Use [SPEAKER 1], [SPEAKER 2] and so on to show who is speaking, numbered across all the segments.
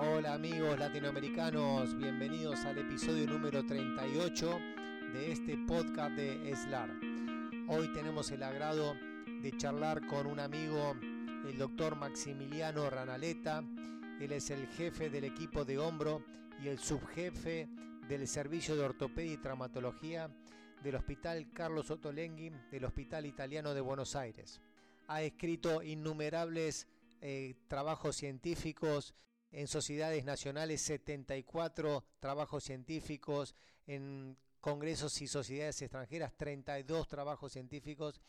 [SPEAKER 1] Hola amigos latinoamericanos, bienvenidos al episodio número 38 de este podcast de ESLAR. Hoy tenemos el agrado de charlar con un amigo, el doctor Maximiliano Ranaleta. Él es el jefe del equipo de hombro y el subjefe del servicio de ortopedia y traumatología del Hospital Carlos Ottolenghi del Hospital Italiano de Buenos Aires. Ha escrito innumerables eh, trabajos científicos en sociedades nacionales, 74 trabajos científicos, en congresos y sociedades extranjeras, 32 trabajos científicos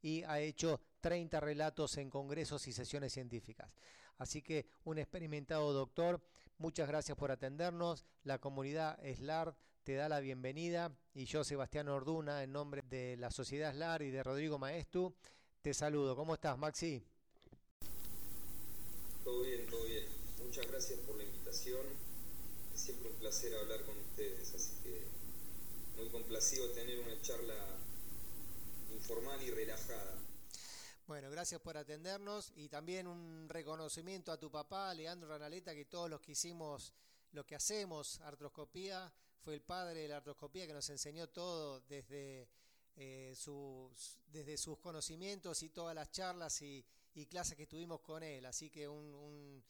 [SPEAKER 1] y ha hecho 30 relatos en congresos y sesiones científicas. Así que un experimentado doctor, muchas gracias por atendernos. La comunidad SLAR te da la bienvenida y yo, Sebastián Orduna, en nombre de la Sociedad SLAR y de Rodrigo Maestu, te saludo. ¿Cómo estás, Maxi?
[SPEAKER 2] Todo bien, todo bien. Muchas gracias por la invitación. Es siempre un placer hablar con ustedes, así que muy complacido tener una charla informal y relajada.
[SPEAKER 1] Bueno, gracias por atendernos y también un reconocimiento a tu papá, Leandro Ranaleta, que todos los que hicimos lo que hacemos, artroscopía, fue el padre de la artroscopía que nos enseñó todo desde, eh, sus, desde sus conocimientos y todas las charlas y, clases que tuvimos con él. Así que un, un,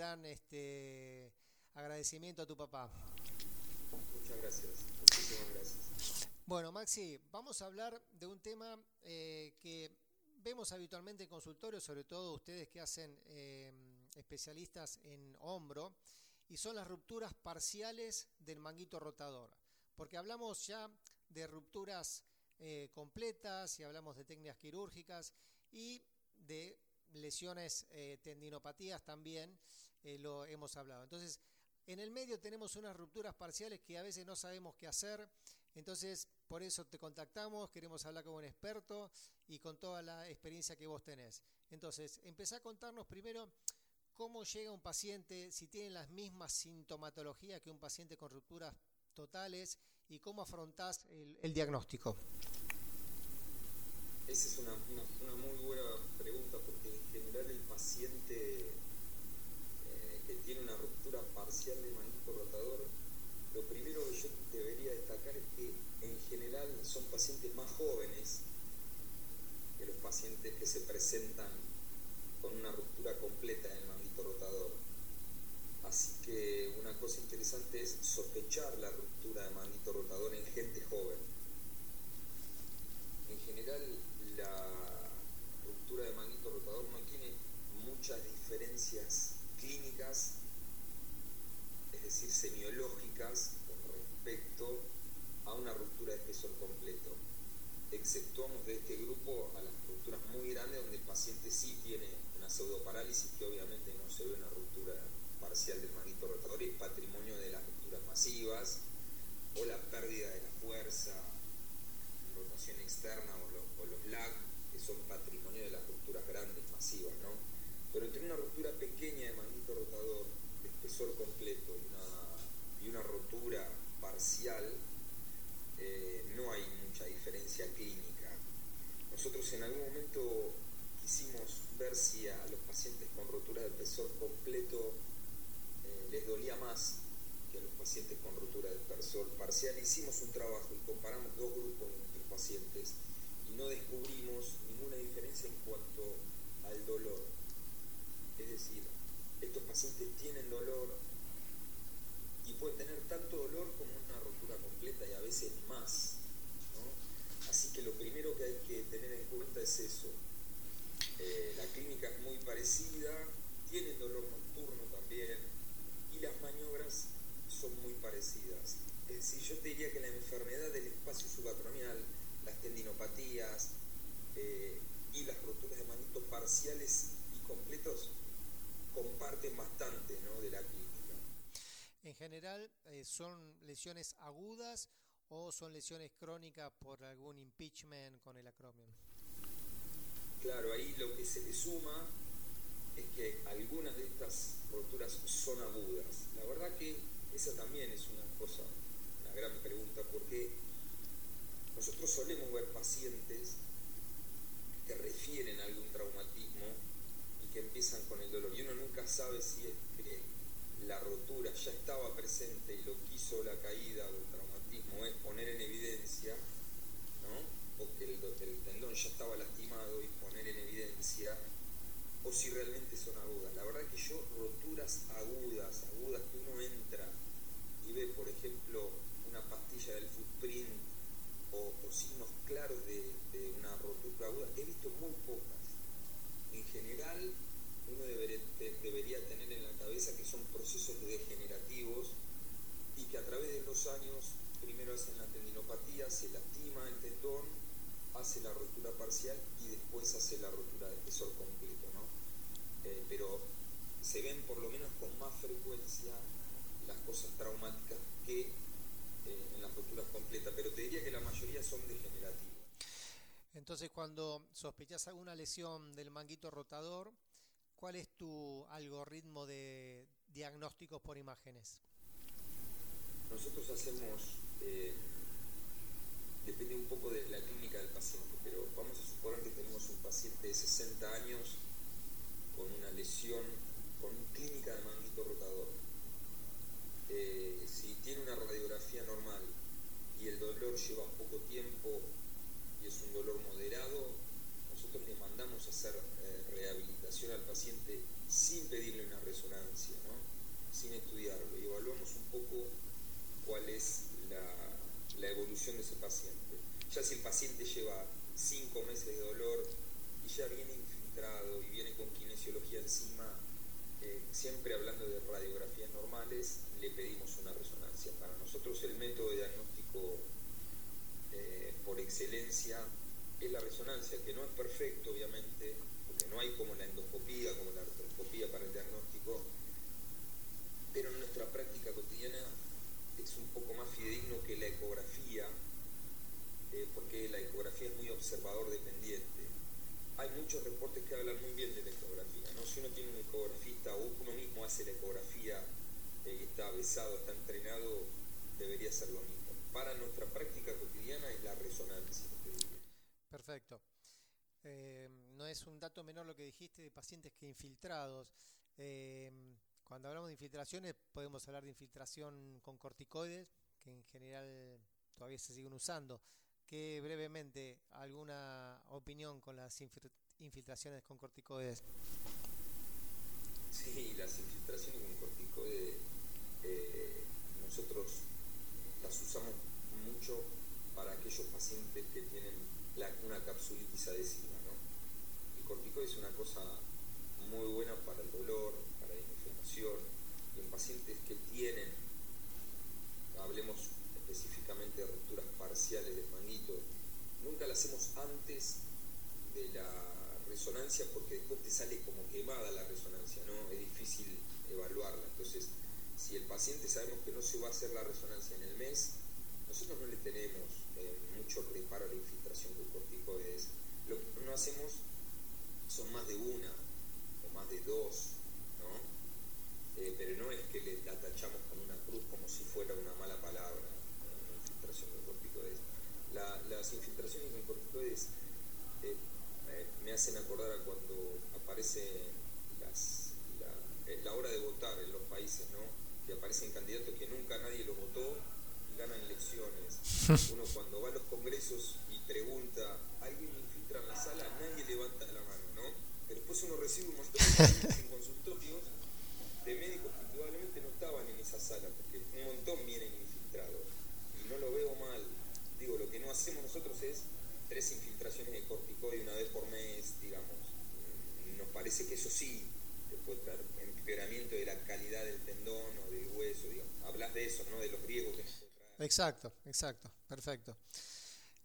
[SPEAKER 1] gran este, agradecimiento a tu papá.
[SPEAKER 2] Muchas gracias, muchísimas gracias.
[SPEAKER 1] Bueno, Maxi, vamos a hablar de un tema eh, que vemos habitualmente en consultorios, sobre todo ustedes que hacen eh, especialistas en hombro, y son las rupturas parciales del manguito rotador. Porque hablamos ya de rupturas eh, completas y hablamos de técnicas quirúrgicas y de lesiones tendinopatías también lo hemos hablado. Entonces, en el medio tenemos unas rupturas parciales que a veces no sabemos qué hacer, entonces por eso te contactamos, queremos hablar con un experto y con toda la experiencia que vos tenés. Entonces, empezá a contarnos primero cómo llega un paciente, si tiene las mismas sintomatologías que un paciente con rupturas totales y cómo afrontás el, diagnóstico.
[SPEAKER 2] Esa es una, una, muy buena pregunta porque en general el paciente que tiene una ruptura parcial de manguito rotador, lo primero que yo debería destacar es que en general son pacientes más jóvenes que los pacientes que se presentan con una ruptura completa del manguito rotador. Así que una cosa interesante es sospechar la ruptura de manguito rotador en gente joven. En general la ruptura de manguito rotador no tiene muchas diferencias clínicas, es decir, semiológicas con respecto a una ruptura de espesor completo. Exceptuamos de este grupo a las rupturas muy grandes donde el paciente sí tiene una pseudoparálisis que obviamente no se ve una ruptura parcial del manguito rotador, es patrimonio de las rupturas masivas o la pérdida de la fuerza, rotación externa o los, lag, que son patrimonio de las rupturas grandes, masivas, ¿no? Pero entre una ruptura pequeña de manguito rotador, de espesor completo y una, rotura parcial, eh, no hay mucha diferencia clínica. Nosotros en algún momento quisimos ver si a los pacientes con rotura de espesor completo eh, les dolía más que a los pacientes con rotura de espesor parcial. Hicimos un trabajo y comparamos dos grupos de pacientes y no descubrimos ninguna diferencia en cuanto al dolor. Es decir, estos pacientes tienen dolor y pueden tener tanto dolor como una rotura completa y a veces más. Así que lo primero que hay que tener en cuenta es eso. Eh, la clínica es muy parecida, tienen dolor nocturno también y las maniobras son muy parecidas. Es decir, yo te diría que la enfermedad del espacio subacromial, las tendinopatías eh, y las roturas de manito parciales y completos comparten bastante ¿no? de la clínica.
[SPEAKER 1] En general, eh, ¿son lesiones agudas o son lesiones crónicas por algún impeachment con el acromion?
[SPEAKER 2] Claro, ahí lo que se le suma es que algunas de estas roturas son agudas. La verdad que esa también es una cosa, una gran pregunta, porque nosotros solemos ver pacientes que refieren a algún traumatismo que empiezan con el dolor y uno nunca sabe si es que la rotura ya estaba presente y lo quiso la caída o el traumatismo es poner en evidencia, ¿no? o que el, tendón ya estaba lastimado y poner en evidencia, o si realmente son agudas. La verdad que yo roturas agudas, agudas que uno entra y ve, por ejemplo, una pastilla del footprint o, signos claros de, de una rotura aguda, he visto muy pocas. En general, uno debería, tener en la cabeza que son procesos degenerativos y que a través de los años primero hacen la tendinopatía, se lastima el tendón, hace la rotura parcial y después hace la rotura de espesor completo. ¿no? Eh, pero se ven por lo menos con más frecuencia las cosas traumáticas que eh, en las roturas completas, pero te diría que la mayoría son degenerativas.
[SPEAKER 1] Entonces, cuando sospechas alguna lesión del manguito rotador, ¿Cuál es tu algoritmo de diagnósticos por imágenes?
[SPEAKER 2] Nosotros hacemos, eh, depende un poco de la clínica del paciente, pero vamos a suponer que tenemos un paciente de 60 años con una lesión, con clínica de manguito rotador. Eh, si tiene una radiografía normal y el dolor lleva poco tiempo y es un dolor moderado, nosotros le mandamos a hacer eh, rehabilitación al paciente sin pedirle una resonancia, ¿no? sin estudiarlo, y evaluamos un poco cuál es la, evolución de ese paciente. Ya si el paciente lleva cinco meses de dolor y ya viene infiltrado y viene con kinesiología encima, eh, siempre hablando de radiografías normales, le pedimos una resonancia. Para nosotros el método diagnóstico eh, por excelencia es la resonancia, que no es perfecto, obviamente, porque no hay como la endoscopía, como la artroscopía para el diagnóstico, pero en nuestra práctica cotidiana es un poco más fidedigno que la ecografía, eh, porque la ecografía es muy observador dependiente. Hay muchos reportes que hablan muy bien de la ecografía, ¿no? Si uno tiene un ecografista o uno mismo hace la ecografía eh, y está avesado, está entrenado, debería ser lo mismo. Para nuestra práctica cotidiana es la resonancia.
[SPEAKER 1] Perfecto. Eh, no es un dato menor lo que dijiste de pacientes que infiltrados. Eh, cuando hablamos de infiltraciones podemos hablar de infiltración con corticoides, que en general todavía se siguen usando. ¿Qué brevemente alguna opinión con las infiltraciones con corticoides?
[SPEAKER 2] Sí, las infiltraciones con corticoides eh, nosotros las usamos mucho para aquellos pacientes que tienen una capsulitis adhesiva. ¿no? El corticoide es una cosa muy buena para el dolor, para la inflamación, y en pacientes que tienen, hablemos específicamente de rupturas parciales del manguito, nunca la hacemos antes de la resonancia porque después te sale como quemada la resonancia, ¿no? Es difícil evaluarla. Entonces, si el paciente sabemos que no se va a hacer la resonancia en el mes, nosotros no le tenemos eh, mucho reparo a la infiltración con corticoides. Lo que no hacemos son más de una o más de dos, ¿no? Eh, pero no es que le atachamos con una cruz como si fuera una mala palabra, la infiltración con corticoides. las infiltraciones con corticoides eh, me hacen acordar a cuando aparece la, la hora de votar en los países, ¿no? Que aparecen candidatos que nunca nadie los votó ganan elecciones. Uno cuando va a los congresos y pregunta, ¿alguien infiltra en la sala? Nadie levanta la mano, ¿no? Pero después uno recibe un montón de consultorios de médicos que probablemente no estaban en esa sala, porque un montón vienen infiltrados. Y no lo veo mal. Digo, lo que no hacemos nosotros es tres infiltraciones de corticoide una vez por mes, digamos. Nos parece que eso sí puede traer empeoramiento de la calidad del tendón o del hueso, digamos. De eso, ¿no? De los riesgos que
[SPEAKER 1] Exacto, exacto, perfecto.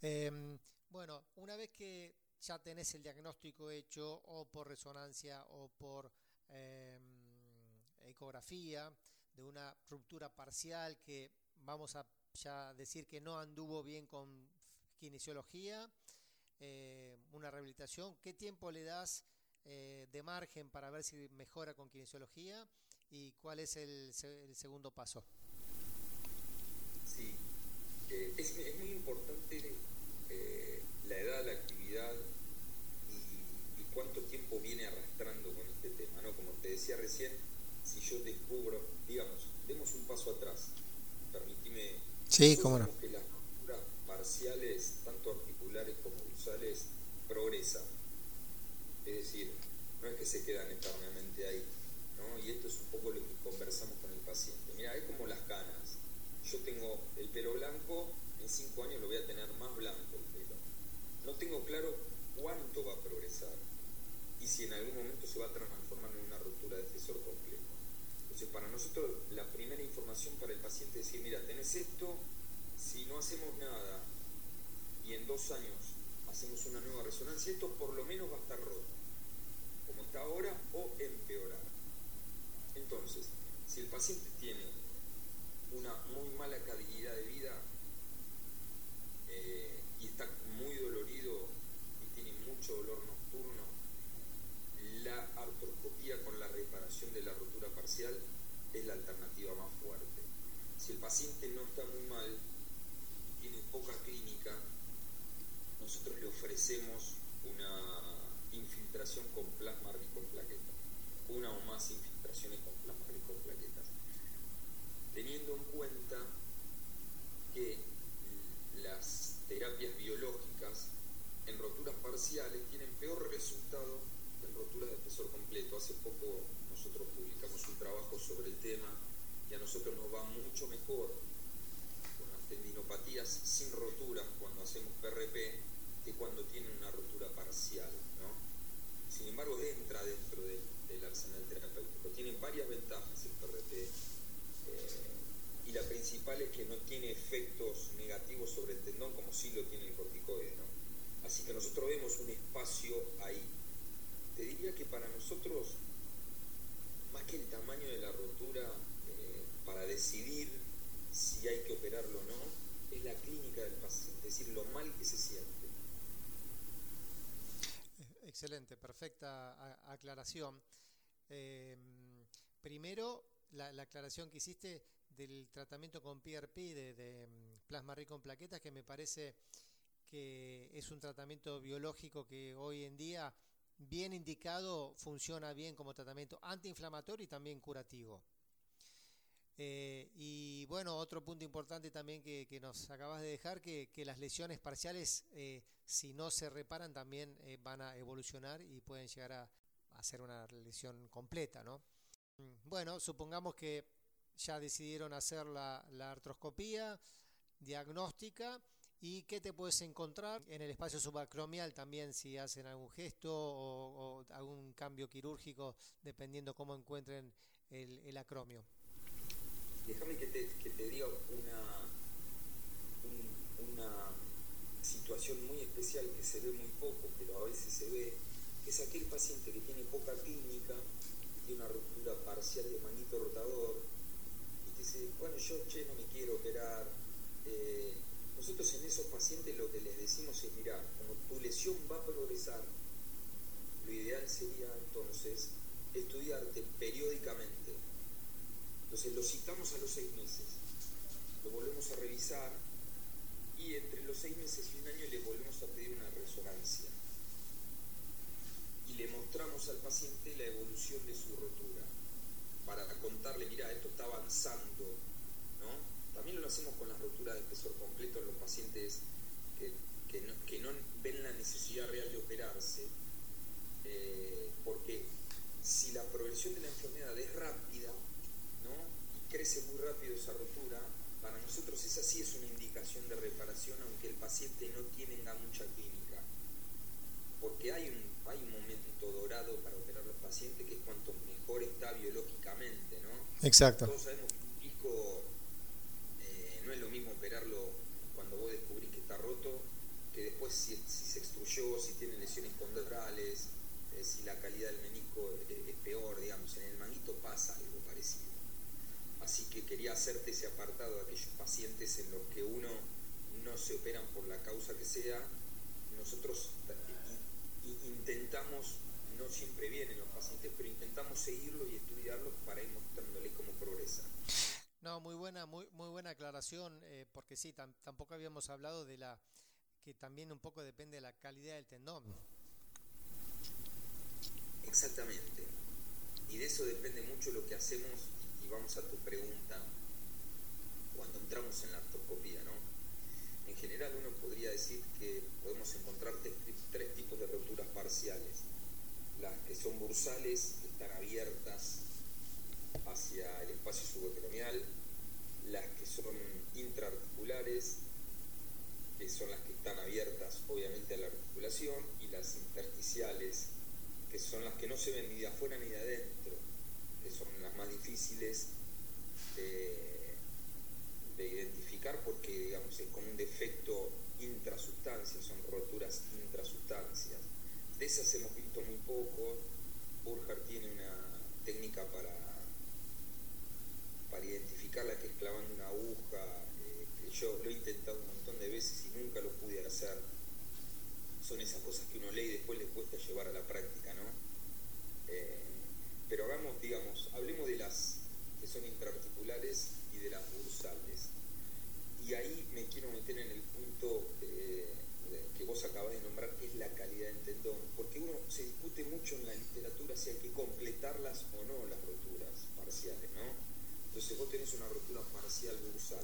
[SPEAKER 1] Em, bueno, una vez que ya tenés el diagnóstico hecho o por resonancia o por em, ecografía de una ruptura parcial que vamos a ya decir que no anduvo bien con kinesiología, eh, una rehabilitación, ¿qué tiempo le das eh, de margen para ver si mejora con kinesiología y cuál es el segundo paso?
[SPEAKER 2] Sí, eh, es, muy importante eh, la edad, la actividad y, cuánto tiempo viene arrastrando con este tema. ¿no? Como te decía recién, si yo descubro, digamos, demos un paso atrás. Permitime.
[SPEAKER 1] Sí, cómo no.
[SPEAKER 2] que las rupturas parciales, tanto articulares como dorsales, progresan. Es decir, no es que se quedan eternamente ahí. ¿no? Y esto es un poco lo que conversamos con el paciente. Mira, es como las canas. Yo tengo el pelo blanco, en cinco años lo voy a tener más blanco el pelo. No tengo claro cuánto va a progresar y si en algún momento se va a transformar en una ruptura de espesor complejo. Entonces, para nosotros, la primera información para el paciente es decir, mira, tenés esto, si no hacemos nada y en dos años hacemos una nueva resonancia, esto por lo menos va a estar roto, como está ahora, o empeorar. Entonces, si el paciente tiene una muy mala calidad de vida eh, y está muy dolorido y tiene mucho dolor nocturno, la artroscopía con la reparación de la rotura parcial es la alternativa más fuerte. Si el paciente no está muy mal y tiene poca clínica, nosotros le ofrecemos una infiltración con plasma rico en plaquetas, una o más infiltraciones con plasma rico en plaquetas, teniendo en cuenta que las terapias biológicas en roturas parciales tienen peor resultado que en roturas de espesor completo. Hace poco nosotros publicamos un trabajo sobre el tema y a nosotros nos va mucho mejor con las tendinopatías sin roturas cuando hacemos PRP que cuando tienen una rotura parcial. Sin embargo, entra dentro del, arsenal terapéutico. Tiene varias ventajas el PRP y la principal es que no tiene efectos negativos sobre el tendón como sí lo tiene el corticoide. ¿no? Así que nosotros vemos un espacio ahí. Te diría que para nosotros, más que el tamaño de la rotura, eh, para decidir si hay que operarlo o no, es la clínica del paciente, es decir, lo mal que se siente.
[SPEAKER 1] Excelente, perfecta aclaración. Em, primero, la, aclaración que hiciste del tratamiento con PRP de, em, plasma rico en plaquetas, que me parece que es un tratamiento biológico que hoy en día, bien indicado, funciona bien como tratamiento antiinflamatorio y también curativo. Eh, y bueno, otro punto importante también que, nos acabas de dejar, que, las lesiones parciales, eh, si no se reparan, también eh, van a evolucionar y pueden llegar a, a ser una lesión completa, ¿no? Mm, bueno, supongamos que ya decidieron hacer la, artroscopía diagnóstica y qué te puedes encontrar en el espacio subacromial también si hacen algún gesto o, algún cambio quirúrgico dependiendo cómo encuentren el acromio.
[SPEAKER 2] Déjame que te, que te diga una, una situación muy especial que se ve muy poco, pero a veces se ve, es aquel paciente que tiene poca clínica, tiene una ruptura parcial de manito rotador, y te dice, bueno, yo che, no me quiero operar. Eh, nosotros en esos pacientes lo que les decimos es, mira, como tu lesión va a progresar, lo ideal sería entonces estudiarte periódicamente entonces lo citamos a los seis meses, lo volvemos a revisar y entre los seis meses y un año le volvemos a pedir una resonancia. Y le mostramos al paciente la evolución de su rotura para contarle, mira, esto está avanzando, ¿no? También lo hacemos con las roturas de espesor completo en los pacientes que, no, ven la necesidad real de operarse, eh, porque si la progresión de la enfermedad es rápida, crece muy rápido esa rotura, para nosotros esa sí es una indicación de reparación, aunque el paciente no tenga mucha clínica. Porque hay un, hay un momento dorado para operar al paciente que es cuanto mejor está biológicamente, ¿no?
[SPEAKER 1] Exacto.
[SPEAKER 2] Todos sabemos que un eh, no es lo mismo operarlo cuando vos descubrís que está roto, que después si, se extruyó, si tiene lesiones condrales, eh, si la calidad del menisco es, es peor, digamos, en el manguito pasa algo parecido. Así que quería hacerte ese apartado de aquellos pacientes en los que uno no se operan por la causa que sea. Nosotros intentamos, no siempre vienen los pacientes, pero intentamos seguirlos y estudiarlos para ir mostrándoles cómo progresa.
[SPEAKER 1] No, muy buena, muy, muy buena aclaración, eh, porque sí, tampoco habíamos hablado de la que también un poco depende de la calidad del tendón.
[SPEAKER 2] Exactamente. y de eso depende mucho lo que hacemos y vamos a tu pregunta cuando entramos en la artroscopía, ¿no? En general uno podría decir que podemos encontrar tres, tipos de roturas parciales. Las que son bursales, que están abiertas hacia el espacio subacromial, las que son intraarticulares, que son las que están abiertas obviamente a la articulación, y las intersticiales, que son las que no se ven ni de afuera ni de adentro, que son las más difíciles de, identificar porque digamos es como un defecto intrasustancia, son roturas intrasustancias. De esas hemos visto muy poco. Burger tiene una técnica para, para identificarla que es clavando una aguja, eh, yo lo he intentado un montón de veces y nunca lo pude hacer. Son esas cosas que uno lee y después le cuesta llevar a la práctica, ¿no? Eh, pero hagamos, digamos, hablemos de las que son intraarticulares y de las bursales. Y ahí me quiero meter en el punto eh, que vos acabas de nombrar, que es la calidad del tendón, porque uno se discute mucho en la literatura si hay que completarlas o no las roturas parciales, ¿no? Entonces vos tenés una rotura parcial bursal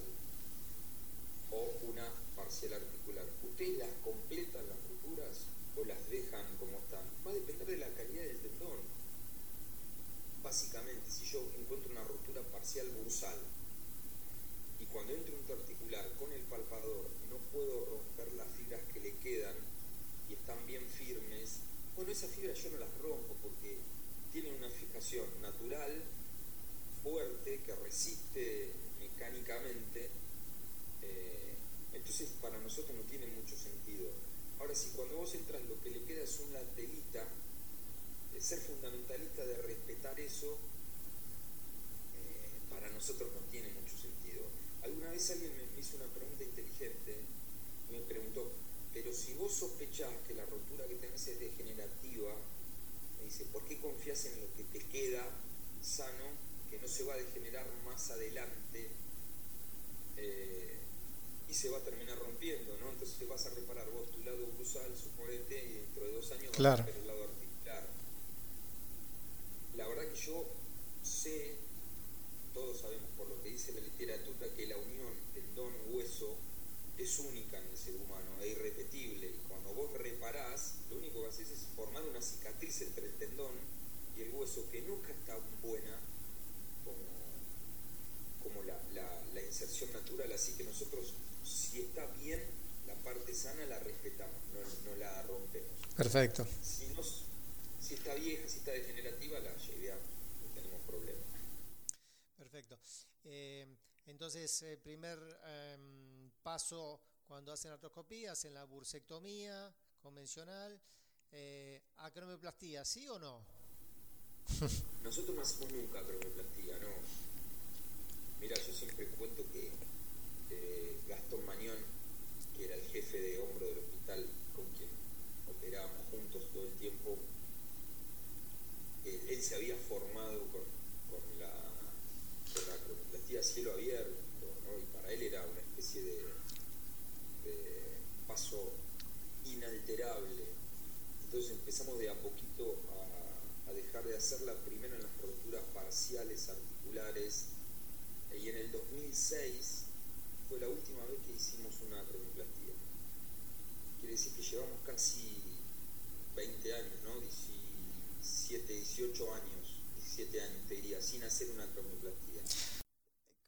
[SPEAKER 2] o una parcial articular. ¿Ustedes las completan las roturas o las dejan como están? Va a depender de la calidad del tendón. Básicamente, si yo encuentro una rotura parcial bursal y cuando entro articular con el palpador no puedo romper las fibras que le quedan y están bien firmes, bueno, esas fibras yo no las rompo porque tienen una fijación natural, fuerte, que resiste mecánicamente, eh, entonces para nosotros no tiene mucho sentido. Ahora, si cuando vos entras lo que le queda es una telita, ser fundamentalista de respetar eso, eh, para nosotros no tiene mucho sentido. Alguna vez alguien me hizo una pregunta inteligente me preguntó, pero si vos sospechás que la rotura que tenés es degenerativa, me dice, ¿por qué confías en lo que te queda sano, que no se va a degenerar más adelante eh, y se va a terminar rompiendo, ¿no? Entonces te vas a reparar vos tu lado cruzal, suponete, y dentro de dos años vas a ver el lado articular. La verdad que yo sé todos sabemos por lo que dice la literatura que la unión tendón-hueso es única en el ser humano, es irrepetible. Y cuando vos reparás, lo único que haces es formar una cicatriz entre el tendón y el hueso que nunca está buena como, como la, inserción natural. Así que nosotros, si está bien, la parte sana la respetamos, no, la rompemos.
[SPEAKER 1] Perfecto.
[SPEAKER 2] Si, si está vieja, si está degenerativa, la llevamos.
[SPEAKER 1] Perfecto. Eh, entonces, el primer em, paso cuando hacen artroscopía, hacen la bursectomía convencional, eh, acromioplastia, ¿sí o no?
[SPEAKER 2] Nosotros no hacemos nunca acromioplastia, no. Mira, yo siempre cuento que eh, Gastón Mañón, que era el jefe de hombro del hospital con quien operábamos juntos todo el tiempo, él se había formado con la cielo abierto, y para él era una especie de, paso inalterable. Entonces empezamos de a poquito a, dejar de hacerla primero en las roturas parciales articulares y en el 2006 fue la última vez que hicimos una acromioplastia. Quiere decir que llevamos casi 20 años, ¿no? 17, 18 años, 17 años te diría, sin hacer una acromioplastia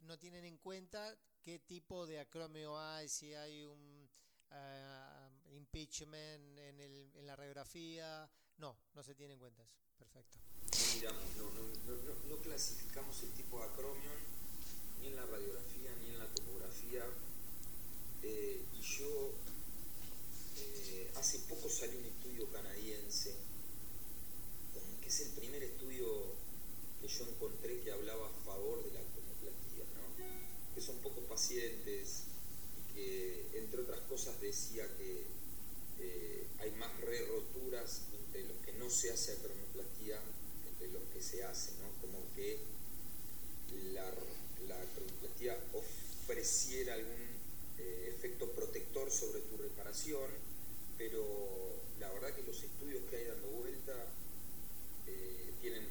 [SPEAKER 1] no tienen en cuenta qué tipo de acromio hay, si hay un uh, impeachment en, en, la radiografía. No, no se tiene en cuenta eso. Perfecto.
[SPEAKER 2] No miramos, no, no, no, clasificamos el tipo de acromio ni en la radiografía ni en la tomografía. Eh, y yo eh, hace poco salió un estudio canadiense, que es el primer estudio que yo encontré que hablaba a favor de la que son pocos pacientes y que, entre otras cosas, decía que eh, hay más re-roturas entre los que no se hace acromioplastia entre los que se hace, ¿no? Como que la, la acromioplastia ofreciera algún eh, efecto protector sobre tu reparación, pero la verdad que los estudios que hay dando vuelta eh, tienen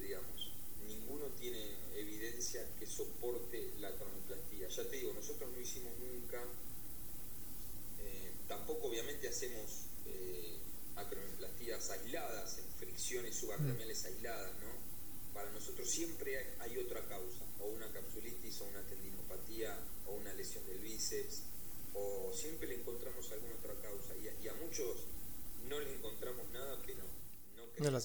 [SPEAKER 2] digamos. Ninguno tiene evidencia que soporte la cronoplastía. Ya te digo, nosotros no hicimos nunca, tampoco obviamente hacemos eh, acronoplastías aisladas, en fricciones subaracnoides aisladas, ¿no? Para nosotros siempre hay otra causa, o una capsulitis, o una tendinopatía, o una lesión del bíceps, o siempre le encontramos alguna otra causa. Y a, muchos no le encontramos nada, pero no
[SPEAKER 1] no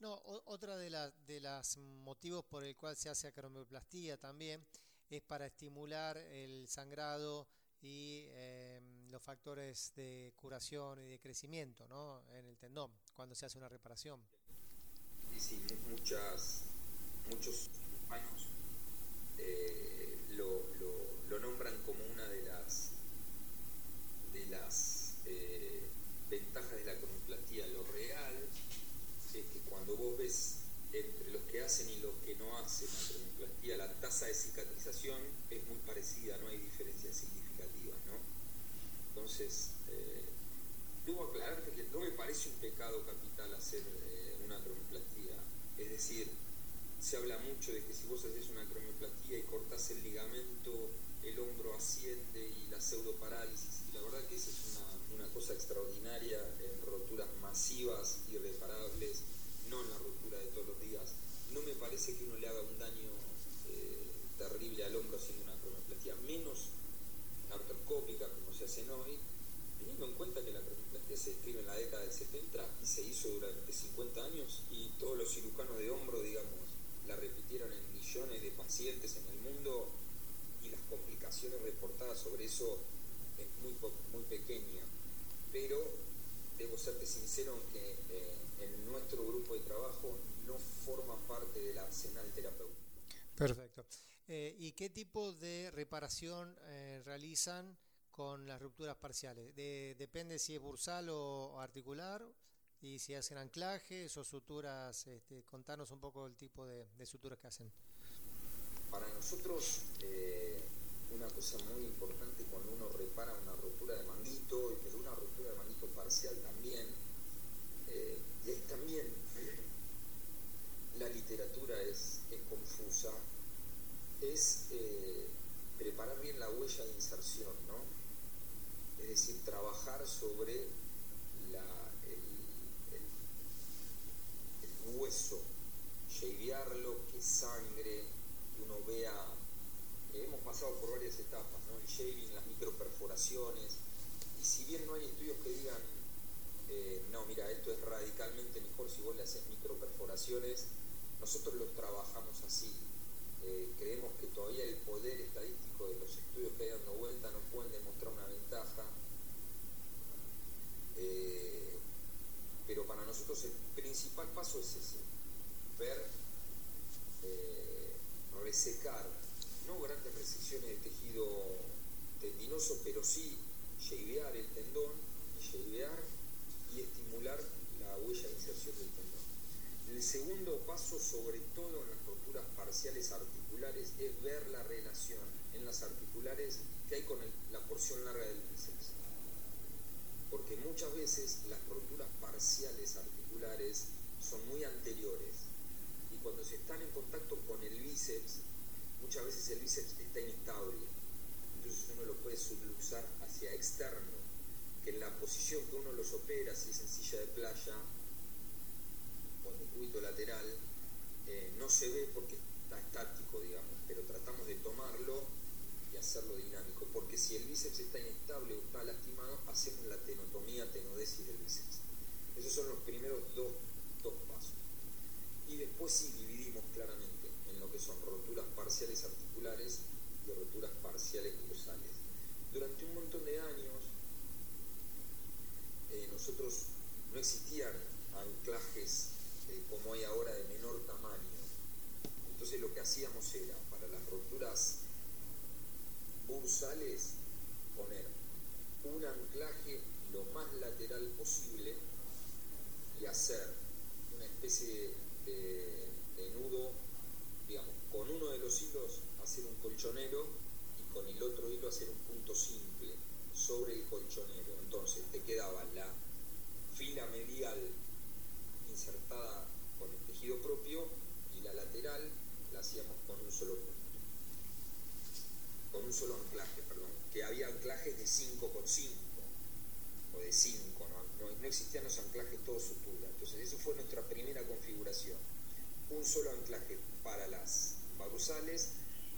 [SPEAKER 1] No, otra de las de los motivos por el cual se hace acromioplastia también es para estimular el sangrado y em, los factores de curación y de crecimiento ¿no? en el tendón cuando se hace una reparación.
[SPEAKER 2] Y muchos humanos eh, lo, lo, nombran como una de las, de las eh, ventajas de la cronoplastía. Lo real es que cuando vos ves entre los que hacen y los que no hacen la cronoplastía, la tasa de cicatrización es muy parecida, no hay diferencias significativas. ¿no? Entonces, eh, debo aclararte que no me parece un pecado capital hacer eh, una cronoplastía. Es decir, se habla mucho de que si vos haces una cronoplastía y cortás el ligamento, el hombro asciende y la pseudoparálisis. Y la verdad que esa es una, cosa extraordinaria en roturas masivas, irreparables, no en la rotura de todos los días. No me parece que uno le haga un daño eh, terrible al hombro haciendo una cronoplastía, menos artroscópica hacen hoy, teniendo en cuenta que la cronoplastía se describe en la década del 70 y se hizo durante 50 años y todos los cirujanos de hombro, digamos, la repitieron en millones de pacientes en el mundo y las complicaciones reportadas sobre eso es muy, muy pequeña. Pero debo serte sincero en que eh, en nuestro grupo de trabajo no forma parte del arsenal terapéutico.
[SPEAKER 1] Perfecto. Eh, ¿Y qué tipo de reparación eh, realizan con las rupturas parciales? ¿Depende si es bursal o articular? ¿Y si hacen anclajes o suturas? Este, contanos un poco el tipo de, suturas que hacen.
[SPEAKER 2] Para nosotros, una cosa muy importante cuando uno repara una rotura de manguito, pero una rotura de manguito parcial también, eh, y ahí también la literatura es, confusa, es eh, preparar bien la huella de inserción, ¿no? Es decir, trabajar sobre el, hueso, shavearlo, que sangre, que uno vea hemos pasado por varias etapas, ¿no? el shaving, las microperforaciones, y si bien no hay estudios que digan, eh, no, mira, esto es radicalmente mejor si vos le haces microperforaciones, nosotros lo trabajamos así. Eh, creemos que todavía el poder estadístico de los estudios que hay dando vuelta no pueden demostrar una ventaja, eh, pero para nosotros el principal paso es ese, ver, resecar no grandes resecciones de tejido tendinoso, pero sí shavear el tendón, shavear y estimular la huella de inserción del tendón. El segundo paso, sobre todo en las roturas parciales articulares, es ver la relación en las articulares que hay con la porción larga del bíceps. Porque muchas veces las roturas parciales articulares son muy anteriores y cuando se están en contacto con el bíceps, muchas veces el bíceps está inestable, entonces uno lo puede subluxar hacia externo, que en la posición que uno los opera, si es en silla de playa en cúbito lateral, eh, no se ve porque está estático, digamos, pero tratamos de tomarlo y hacerlo dinámico, porque si el bíceps está inestable o está lastimado, hacemos la tenotomía, tenodesis del bíceps. Esos son los primeros dos, dos pasos. Y después sí dividimos claramente lo que son roturas parciales articulares y roturas parciales bursales. Durante un montón de años eh, nosotros no existían anclajes eh, como hay ahora de menor tamaño. Entonces lo que hacíamos era, para las roturas bursales, poner un anclaje lo más lateral posible y hacer una especie de nudo digamos, con uno de los hilos hacer un colchonero y con el otro hilo hacer un punto simple sobre el colchonero. Entonces te quedaba la fila medial insertada con el tejido propio y la lateral la hacíamos con un solo punto, con un solo anclaje, perdón, que había anclajes de 5 por 5 o de 5, no, existían los anclajes todos sutura, entonces eso fue nuestra primera configuración, un solo anclaje para las varusales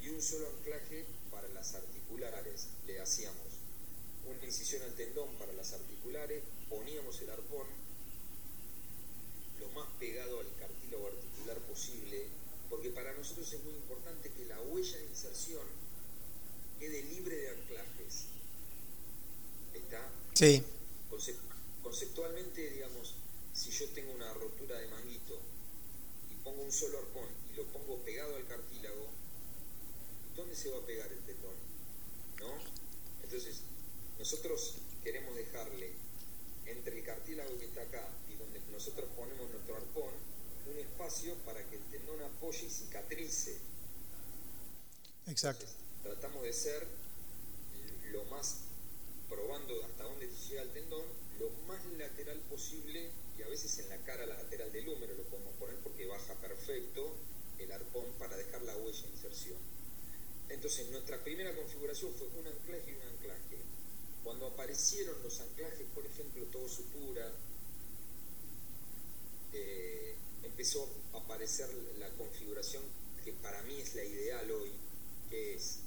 [SPEAKER 2] y un solo anclaje para las articulares, le hacíamos una incisión al tendón para las articulares, poníamos el arpón lo más pegado al cartílago articular posible, porque para nosotros es muy importante que la huella de inserción quede libre de anclajes. ¿Está?
[SPEAKER 1] Sí.
[SPEAKER 2] conceptualmente, digamos, si yo tengo una rotura de manguito y pongo un solo arpón y lo pongo pegado al cartílago, ¿dónde se va a pegar el tendón? ¿No? Entonces, nosotros queremos dejarle entre el cartílago que está acá donde nosotros ponemos nuestro arpón un espacio para que el tendón apoye y cicatrice.
[SPEAKER 1] Exacto.
[SPEAKER 2] tratamos de ser lo más, probando hasta dónde llega el tendón, lo más lateral posible y a veces en la cara lateral del húmero lo podemos poner porque baja perfecto el arpón para dejar la huella de inserción. Entonces nuestra primera configuración fue un anclaje y un anclaje. Cuando aparecieron los anclajes, por ejemplo, todo sutura, eh, empezó a aparecer la configuración que para mí es la ideal hoy, que es,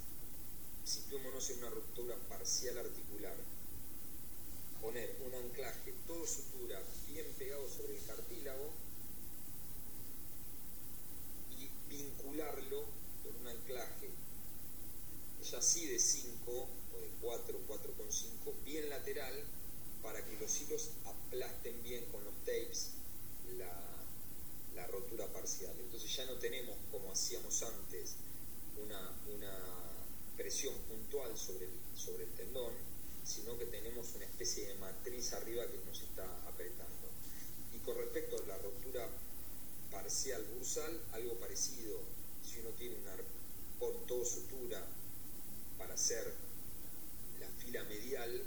[SPEAKER 2] situémonos en una ruptura parcial articular, poner un anclaje, todo sutura, bien pegado sobre el cartílago y vincularlo con un anclaje, ya así de 5 o de 4, 4,5, bien lateral, para que los hilos aplasten bien con los tapes la, rotura parcial. Entonces ya no tenemos, como hacíamos antes, una, presión puntual sobre el, tendón, sino que tenemos una especie de matriz arriba que nos está apretando. Y con respecto a la rotura parcial bursal, algo parecido, si uno tiene una sutura para hacer la fila medial,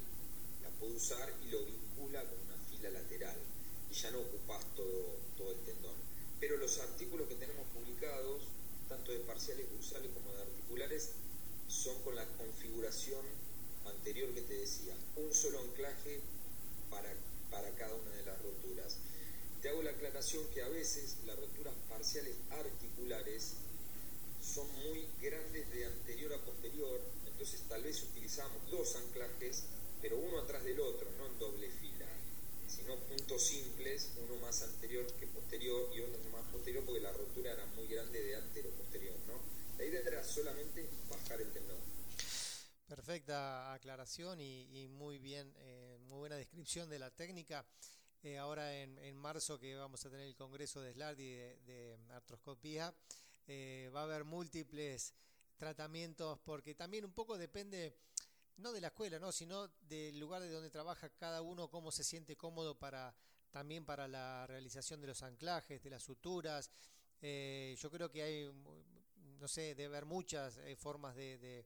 [SPEAKER 2] la puede usar y lo vincula con una fila lateral y ya no ocupas todo, todo el tendón. Pero los artículos que tenemos publicados, tanto de parciales bursales como de articulares, son con la configuración anterior que te decía, un solo anclaje para, para cada una de las roturas. Te hago la aclaración que a veces las roturas parciales articulares son muy grandes de anterior a posterior, entonces tal vez utilizamos dos anclajes, pero uno atrás del otro, no en doble fila sino puntos simples, uno más anterior que posterior y otro más posterior porque la rotura era muy grande de antero posterior, ¿no? La idea era solamente bajar el tendón.
[SPEAKER 1] Aclaración y, muy bien, eh, muy buena descripción de la técnica. Eh, ahora en, marzo que vamos a tener el congreso de SLARD y de, artroscopía, eh, va a haber múltiples tratamientos porque también un poco depende no de la escuela, ¿no? sino del lugar de donde trabaja cada uno, cómo se siente cómodo para también para la realización de los anclajes, de las suturas. Yo creo que hay, no sé, debe haber muchas formas de,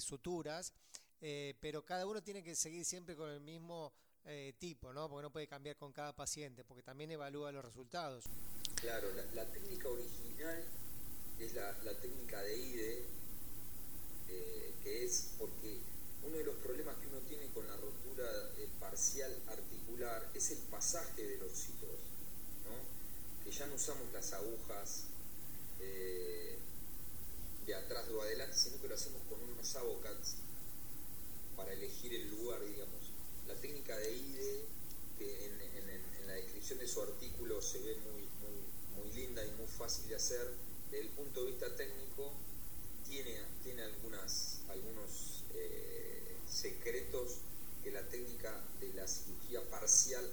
[SPEAKER 1] suturas, eh, pero cada uno tiene que seguir siempre con el mismo tipo, ¿no? Porque no puede cambiar con cada paciente, porque también evalúa los resultados.
[SPEAKER 2] Claro, la, técnica original es la, técnica de IDE, que es porque uno de los problemas que uno tiene con la rotura eh, parcial articular es el pasaje de los hilos, ¿no? que ya no usamos las agujas eh, de atrás o adelante, sino que lo hacemos con unos abocats para elegir el lugar, digamos. La técnica de IDE, que en, la descripción de su artículo se ve muy, muy, muy linda y muy fácil de hacer, desde el punto de vista técnico, tiene, tiene algunas, algunos... Eh, secretos que la técnica de la cirugía parcial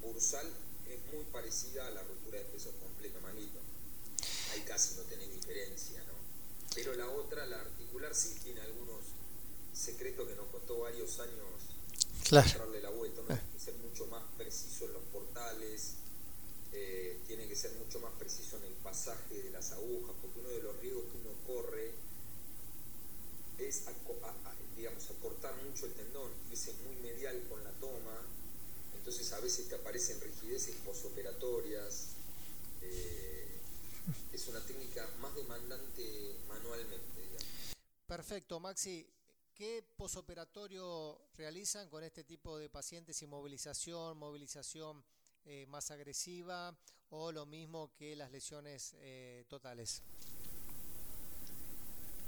[SPEAKER 2] bursal es muy parecida a la ruptura de peso completo manito. Ahí casi no tiene diferencia, ¿no? Pero la otra, la articular, sí tiene algunos secretos que nos costó varios años darle la vuelta. Tiene que ser mucho más preciso en los portales, eh, tiene que ser mucho más preciso en el pasaje de las agujas, porque uno de los riesgos que uno corre es a, digamos, acortar mucho el tendón, es muy medial con la toma, entonces a veces te aparecen rigideces posoperatorias. Eh, es una técnica más demandante manualmente.
[SPEAKER 1] Perfecto, Maxi. ¿Qué posoperatorio realizan con este tipo de pacientes? ¿Inmovilización, movilización eh, más agresiva o lo mismo que las lesiones eh, totales?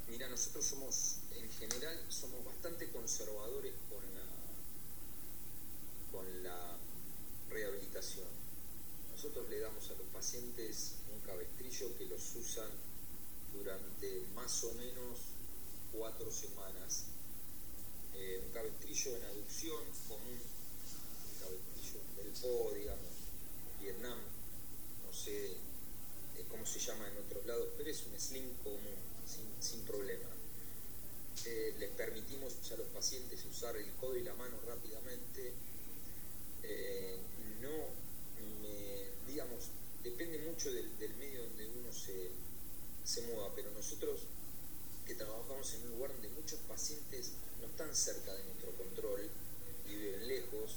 [SPEAKER 2] Mira, nosotros somos, en general, somos bastante conservadores con la, con la rehabilitación. Nosotros le damos a los pacientes un cabestrillo que los usan durante más o menos cuatro semanas. Eh, un cabestrillo en aducción común, un cabestrillo del PO, digamos, Vietnam, no sé eh, cómo se llama en otros lados, pero es un slim común, sin, problema. Eh, les permitimos a los pacientes usar el codo y la mano rápidamente. no digamos, depende mucho del, medio donde uno se, se mueva, pero nosotros que trabajamos en un lugar donde muchos pacientes no están cerca de nuestro control y viven lejos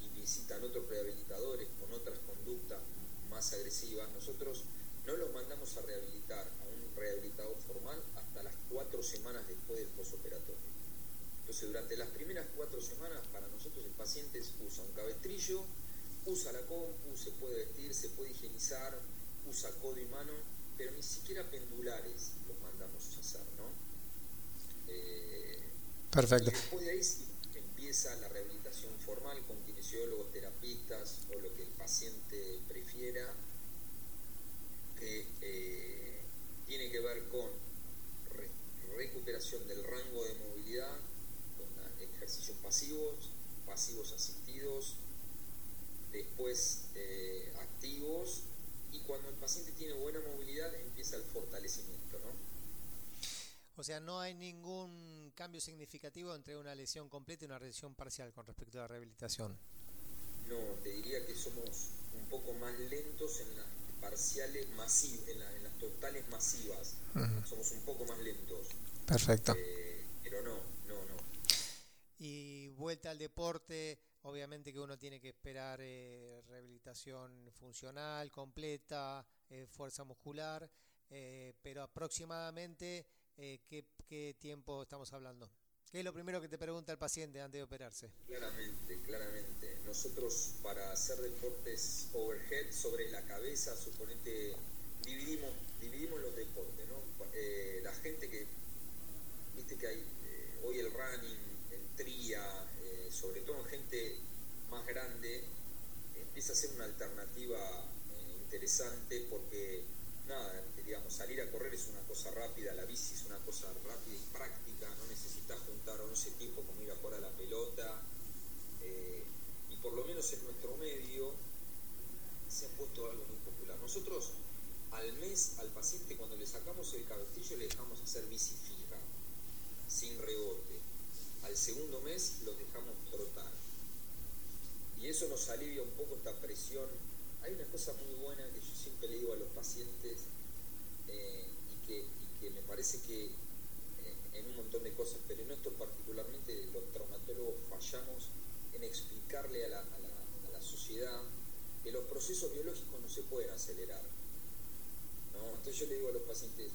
[SPEAKER 2] y visitan otros rehabilitadores con otras conductas más agresivas, nosotros no los mandamos a rehabilitar a un rehabilitador formal hasta las cuatro semanas después del posoperatorio. Entonces, durante las primeras cuatro semanas, para nosotros el paciente usa un cabestrillo, usa la compu, se puede vestir, se puede higienizar, usa codo y mano, pero ni siquiera pendulares los mandamos a hacer, ¿no?
[SPEAKER 1] Eh, Perfecto.
[SPEAKER 2] Y después de ahí empieza la rehabilitación formal con kinesiólogos, terapistas o lo que el paciente prefiera, que eh, tiene que ver con recuperación del rango de movilidad, con ejercicios pasivos, pasivos asistidos, después eh, activos y cuando el paciente tiene buena movilidad empieza el fortalecimiento, ¿no?
[SPEAKER 1] O sea, no hay ningún cambio significativo entre una lesión completa y una lesión parcial con respecto a la rehabilitación.
[SPEAKER 2] No, te diría que somos un poco más lentos en las parciales masivas, en, las totales masivas. Somos un poco más lentos.
[SPEAKER 1] Perfecto.
[SPEAKER 2] Eh, pero no, no, no.
[SPEAKER 1] Y vuelta al deporte, Obviamente que uno tiene que esperar eh, rehabilitación funcional completa, eh, fuerza muscular, eh, pero aproximadamente ¿qué, tiempo estamos hablando. ¿Qué es lo primero que te pregunta el paciente antes de operarse?
[SPEAKER 2] Claramente, claramente. Nosotros para hacer deportes overhead sobre la cabeza, suponete, dividimos, dividimos los deportes, ¿no? la gente que, viste que hay hoy el running, el tria, sobre todo en gente más grande, empieza a ser una alternativa eh, interesante porque, nada, digamos, salir a correr es una cosa rápida, la bici es una cosa rápida y práctica, no necesitas juntar 11 tipos como ir a jugar a la pelota. Eh, y por lo menos en nuestro medio se ha puesto algo muy popular. Nosotros al mes al paciente cuando le sacamos el cabestillo le dejamos hacer bici fija, sin rebote al segundo mes los dejamos trotar. Y eso nos alivia un poco esta presión. Hay una cosa muy buena que yo siempre le digo a los pacientes eh, y, que, me parece que eh, en un montón de cosas, pero en esto particularmente los traumatólogos fallamos en explicarle a la, sociedad que los procesos biológicos no se pueden acelerar. Entonces yo le digo a los pacientes,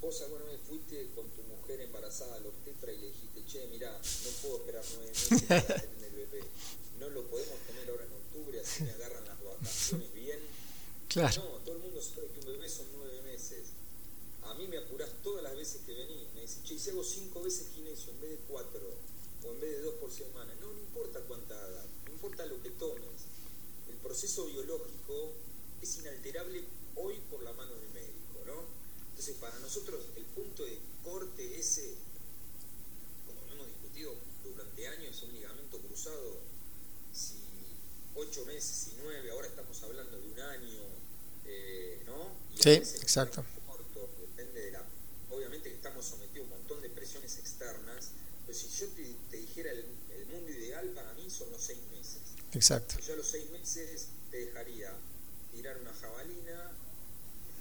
[SPEAKER 2] vos alguna vez fuiste con tu mujer embarazada al obstetra y le dijiste, che, mirá, no puedo esperar nueve meses para tener el bebé. No lo podemos tener ahora en octubre, así me agarran las vacaciones bien.
[SPEAKER 1] Claro.
[SPEAKER 2] No, todo el mundo sabe que un bebé son nueve meses. A mí me apurás todas las veces que venís. Me dice, che, y si hago cinco veces ginesio en vez de cuatro, o en vez de dos por semana. No, no importa cuánta hagas, no importa lo que tomes. El proceso biológico es inalterable hoy por la mano del médico, ¿no? Entonces, para nosotros el punto de corte ese, como hemos discutido durante años, un ligamento cruzado, si ocho meses, y nueve, ahora estamos hablando de un año, eh, ¿no?
[SPEAKER 1] sí, exacto.
[SPEAKER 2] Corto, depende de la... Obviamente que estamos sometidos a un montón de presiones externas, pero si yo te, dijera el, mundo ideal para mí son los seis meses.
[SPEAKER 1] Exacto.
[SPEAKER 2] Yo a los seis meses te dejaría tirar una jabalina,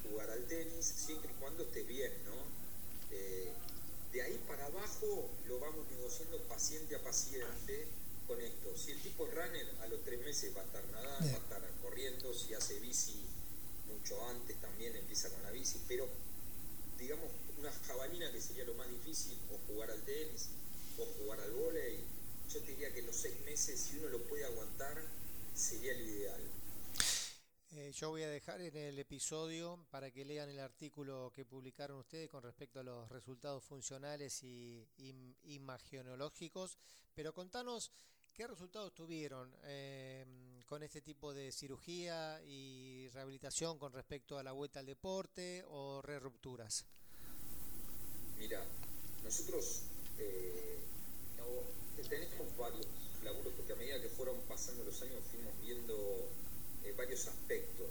[SPEAKER 2] jugar al tenis, siempre y cuando esté bien, ¿no? Eh, de ahí para abajo lo vamos negociando paciente a paciente con esto. Si el tipo es runner, a los tres meses va a estar nadando, va a estar corriendo, si hace bici mucho antes también empieza con la bici, pero digamos, una jabalina que sería lo más difícil, o jugar al tenis, o jugar al volei. Yo te diría que los seis meses, si uno lo puede aguantar, sería lo ideal.
[SPEAKER 1] Eh, yo voy a dejar en el episodio para que lean el artículo que publicaron ustedes con respecto a los resultados funcionales y, imagenológicos, pero contanos qué resultados tuvieron eh, con este tipo de cirugía y rehabilitación con respecto a la vuelta al deporte o re rupturas.
[SPEAKER 2] Mira, nosotros eh, tenemos varios laburos porque a medida que fueron pasando los años fuimos viendo eh, varios aspectos.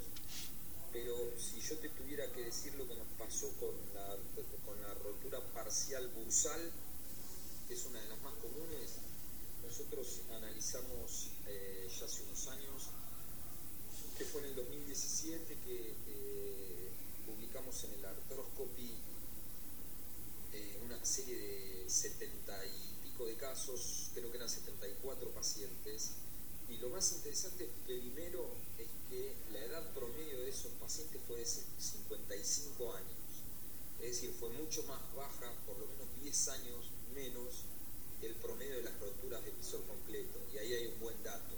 [SPEAKER 2] Pero si yo te tuviera que decir lo que nos pasó con la, con la rotura parcial bursal, que es una de las más comunes, nosotros analizamos eh, ya hace unos años, que fue en el 2017 que eh, publicamos en el Arthroscopy una serie de 70 y pico de casos, creo que eran 74 pacientes, y lo más interesante primero es que la edad promedio de esos pacientes fue de 55 años. Es decir, fue mucho más baja, por lo menos 10 años menos que el promedio de las roturas de visor completo. Y ahí hay un buen dato.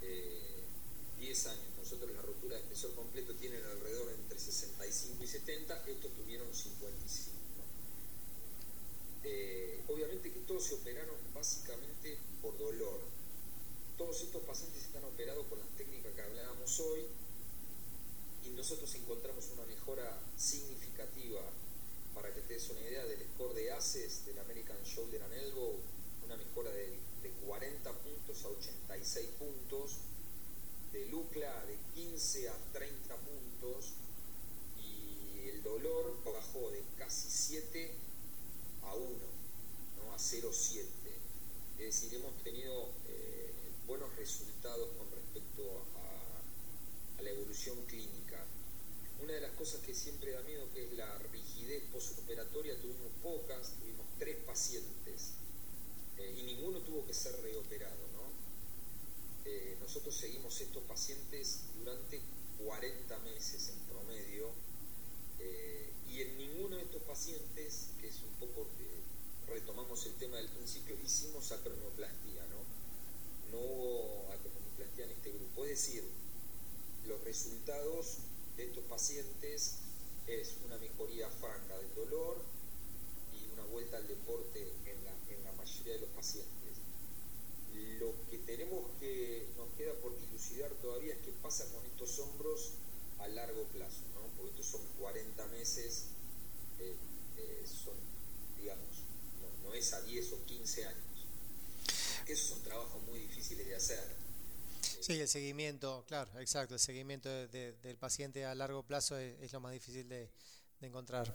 [SPEAKER 2] 10 eh, años. Nosotros las roturas de visor completo tienen alrededor entre 65 y 70, estos tuvieron 55. Eh, obviamente que todos se operaron básicamente por dolor todos estos pacientes están operados con las técnicas que hablábamos hoy y nosotros encontramos una mejora significativa para que te des una idea del score de ACES del American Shoulder and Elbow, una mejora de, 40 puntos a 86 puntos, de LUCLA de 15 a 30 puntos y el dolor bajó de casi 7 a 1, ¿no? a 0,7. Es decir, hemos tenido eh, buenos resultados con respecto a, la evolución clínica. Una de las cosas que siempre da miedo que es la rigidez postoperatoria, tuvimos pocas, tuvimos tres pacientes eh, y ninguno tuvo que ser reoperado. ¿no? Eh, nosotros seguimos estos pacientes durante 40 meses en promedio eh, y en ninguno de estos pacientes, que es un poco retomamos el tema del principio, hicimos acromioplastia, ¿no? No hubo acromioplastia en este grupo. Es decir, los resultados de estos pacientes es una mejoría franca del dolor y una vuelta al deporte en la, mayoría de los pacientes. Lo que tenemos que, nos queda por dilucidar todavía es qué pasa con estos hombros a largo plazo, ¿no? porque estos son 40 meses, eh, eh, son, digamos, no es a 10 o 15 años esos son trabajos muy difíciles de hacer.
[SPEAKER 1] Sí, el seguimiento, claro, exacto, el seguimiento del paciente a largo plazo es, lo más difícil de, encontrar.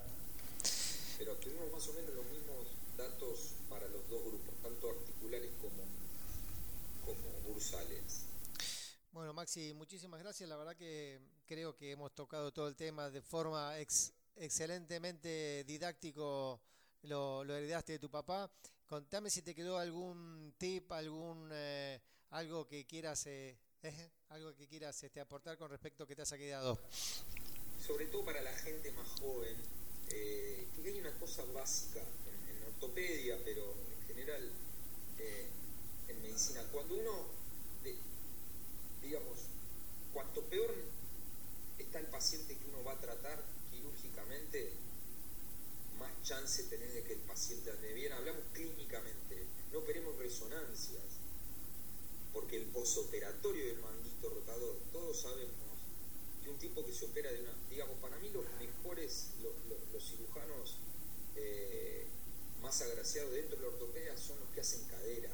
[SPEAKER 2] Pero tenemos más o menos los mismos datos para los dos grupos, tanto articulares como, como bursales.
[SPEAKER 1] Bueno, Maxi, muchísimas gracias. La verdad que creo que hemos tocado todo el tema de forma excelentemente didáctico. Lo, lo heredaste de tu papá Contame si te quedó algún tip, algún eh, algo que quieras eh, eh, algo que quieras este, aportar con respecto a que te haya quedado.
[SPEAKER 2] Sobre todo para la gente más joven, que hay una cosa básica en, ortopedia, pero en general en medicina. Cuando uno, digamos, cuanto peor está el paciente que uno va a tratar quirúrgicamente, más chance tenés de que el paciente ande bien. Hablamos clínicamente, no operemos resonancias, porque el posoperatorio del manguito rotador, todos sabemos que un tipo que se opera de una, digamos, para mí los mejores, los, cirujanos eh, más agraciados dentro de la ortopedia son los que hacen cadera.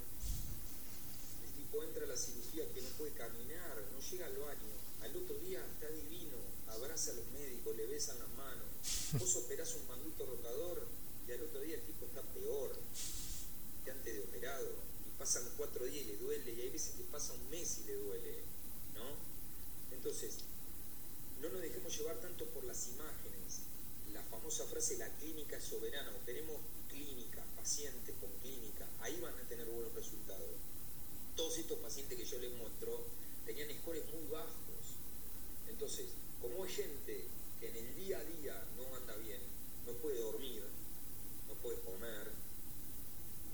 [SPEAKER 2] El tipo entra a la cirugía que no puede caminar, no llega al baño, al otro día está divino, abraza a los médicos, le besan las manos. Vos operás un manguito rotador y al otro día el tipo está peor que antes de operado. Y pasan cuatro días y le duele, y hay veces que pasa un mes y le duele, ¿no? Entonces, no nos dejemos llevar tanto por las imágenes. La famosa frase, la clínica es soberana. Operemos clínica, pacientes con clínica. Ahí van a tener buenos resultados. Todos estos pacientes que yo les muestro tenían scores muy bajos. Entonces, como hay gente que en el día a día no anda bien, no puede dormir, no puede comer,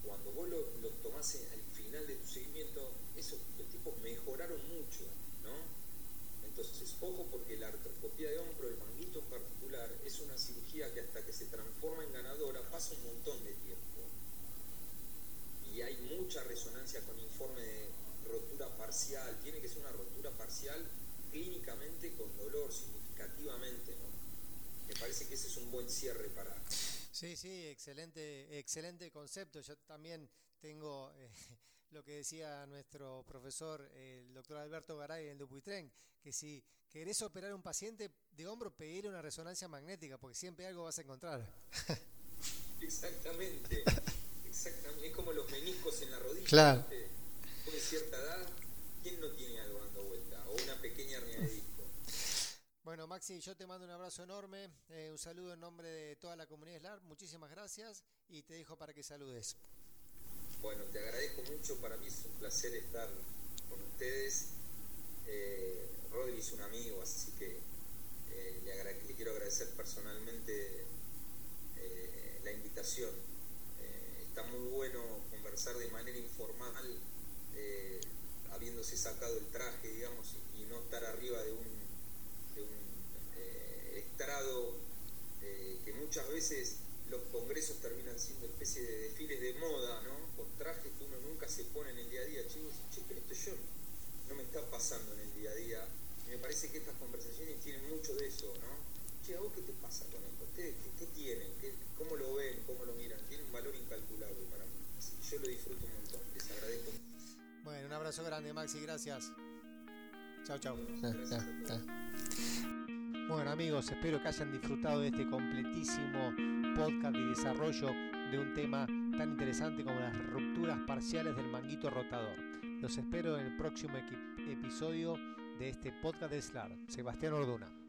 [SPEAKER 2] cuando vos lo, lo tomás al final de tu seguimiento, esos tipos mejoraron mucho, ¿no? Entonces, ojo porque la artroscopía de hombro, el manguito en particular, es una cirugía que hasta que se transforma en ganadora pasa un montón de tiempo. Y hay mucha resonancia con informe de rotura parcial, tiene que ser una rotura parcial clínicamente con dolor, sin significativamente, ¿no? Me parece que ese es un buen cierre para...
[SPEAKER 1] Sí, sí, excelente, excelente concepto. Yo también tengo eh, lo que decía nuestro profesor, el doctor Alberto Garay en Dupuytren, que si querés operar a un paciente de hombro, pedirle una resonancia magnética, porque siempre algo vas a encontrar.
[SPEAKER 2] Exactamente, exactamente. Es como los meniscos en la rodilla.
[SPEAKER 1] Claro.
[SPEAKER 2] De cierta edad, ¿quién no tiene algo dando vuelta? O una pequeña hernia.
[SPEAKER 1] Bueno, Maxi, yo te mando un abrazo enorme, eh, un saludo en nombre de toda la comunidad SLAR, muchísimas gracias y te dejo para que saludes.
[SPEAKER 2] Bueno, te agradezco mucho, para mí es un placer estar con ustedes. Eh, Rodri es un amigo, así que eh, le, quiero agradecer personalmente eh, la invitación. Está muy bueno conversar de manera informal, habiéndose sacado el traje, digamos, y, no estar arriba de un, estrado que muchas veces los congresos terminan siendo especie de desfiles de moda, ¿no? Con trajes que uno nunca se pone en el día a día. Chicos, che, pero esto yo no me está pasando en el día a día. Y me parece que estas conversaciones tienen mucho de eso, ¿no? Che, ¿a vos qué te pasa con esto? ¿Ustedes qué, tienen? ¿Cómo lo ven? ¿Cómo lo miran? Tiene un valor incalculable para mí. Así yo lo disfruto un montón. Les agradezco.
[SPEAKER 1] Bueno, un abrazo grande, Maxi. Gracias. Chao, chao. Bueno amigos, espero que hayan disfrutado de este completísimo podcast y desarrollo de un tema tan interesante como las rupturas parciales del manguito rotador. Los espero en el próximo episodio de este podcast de SLAR. Sebastián Orduna.